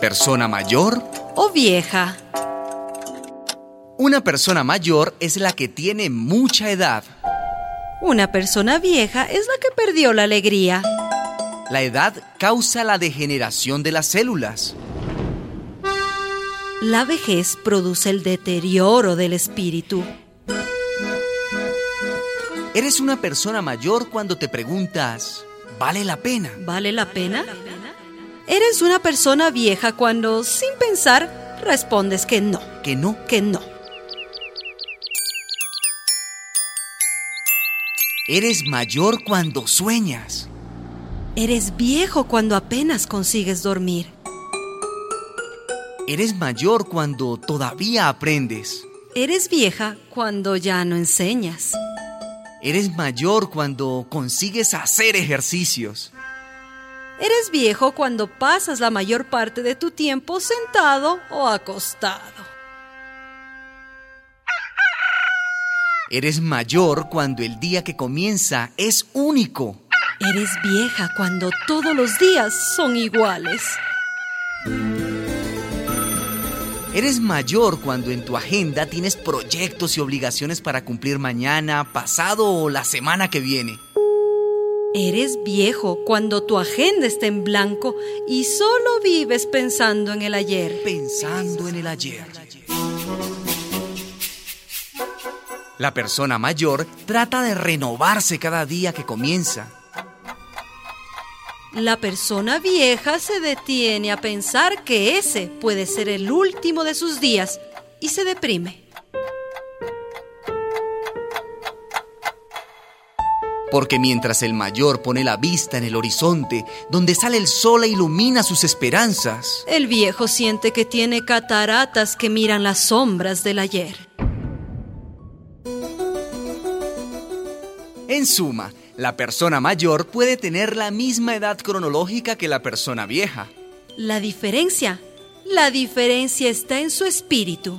¿Persona mayor o vieja? Una persona mayor es la que tiene mucha edad. Una persona vieja es la que perdió la alegría. La edad causa la degeneración de las células. La vejez produce el deterioro del espíritu. Eres una persona mayor cuando te preguntas, ¿vale la pena? ¿Vale la pena? Eres una persona vieja cuando, sin pensar, respondes que no. ¿Que no? Que no. Eres mayor cuando sueñas. Eres viejo cuando apenas consigues dormir. Eres mayor cuando todavía aprendes. Eres vieja cuando ya no enseñas. Eres mayor cuando consigues hacer ejercicios. Eres viejo cuando pasas la mayor parte de tu tiempo sentado o acostado. Eres mayor cuando el día que comienza es único. Eres vieja cuando todos los días son iguales. Eres mayor cuando en tu agenda tienes proyectos y obligaciones para cumplir mañana, pasado o la semana que viene. Eres viejo cuando tu agenda está en blanco y solo vives pensando en el ayer. Pensando en el ayer. La persona mayor trata de renovarse cada día que comienza. La persona vieja se detiene a pensar que ese puede ser el último de sus días y se deprime. Porque mientras el mayor pone la vista en el horizonte, donde sale el sol e ilumina sus esperanzas, el viejo siente que tiene cataratas que miran las sombras del ayer. En suma, la persona mayor puede tener la misma edad cronológica que la persona vieja. La diferencia, la diferencia está en su espíritu.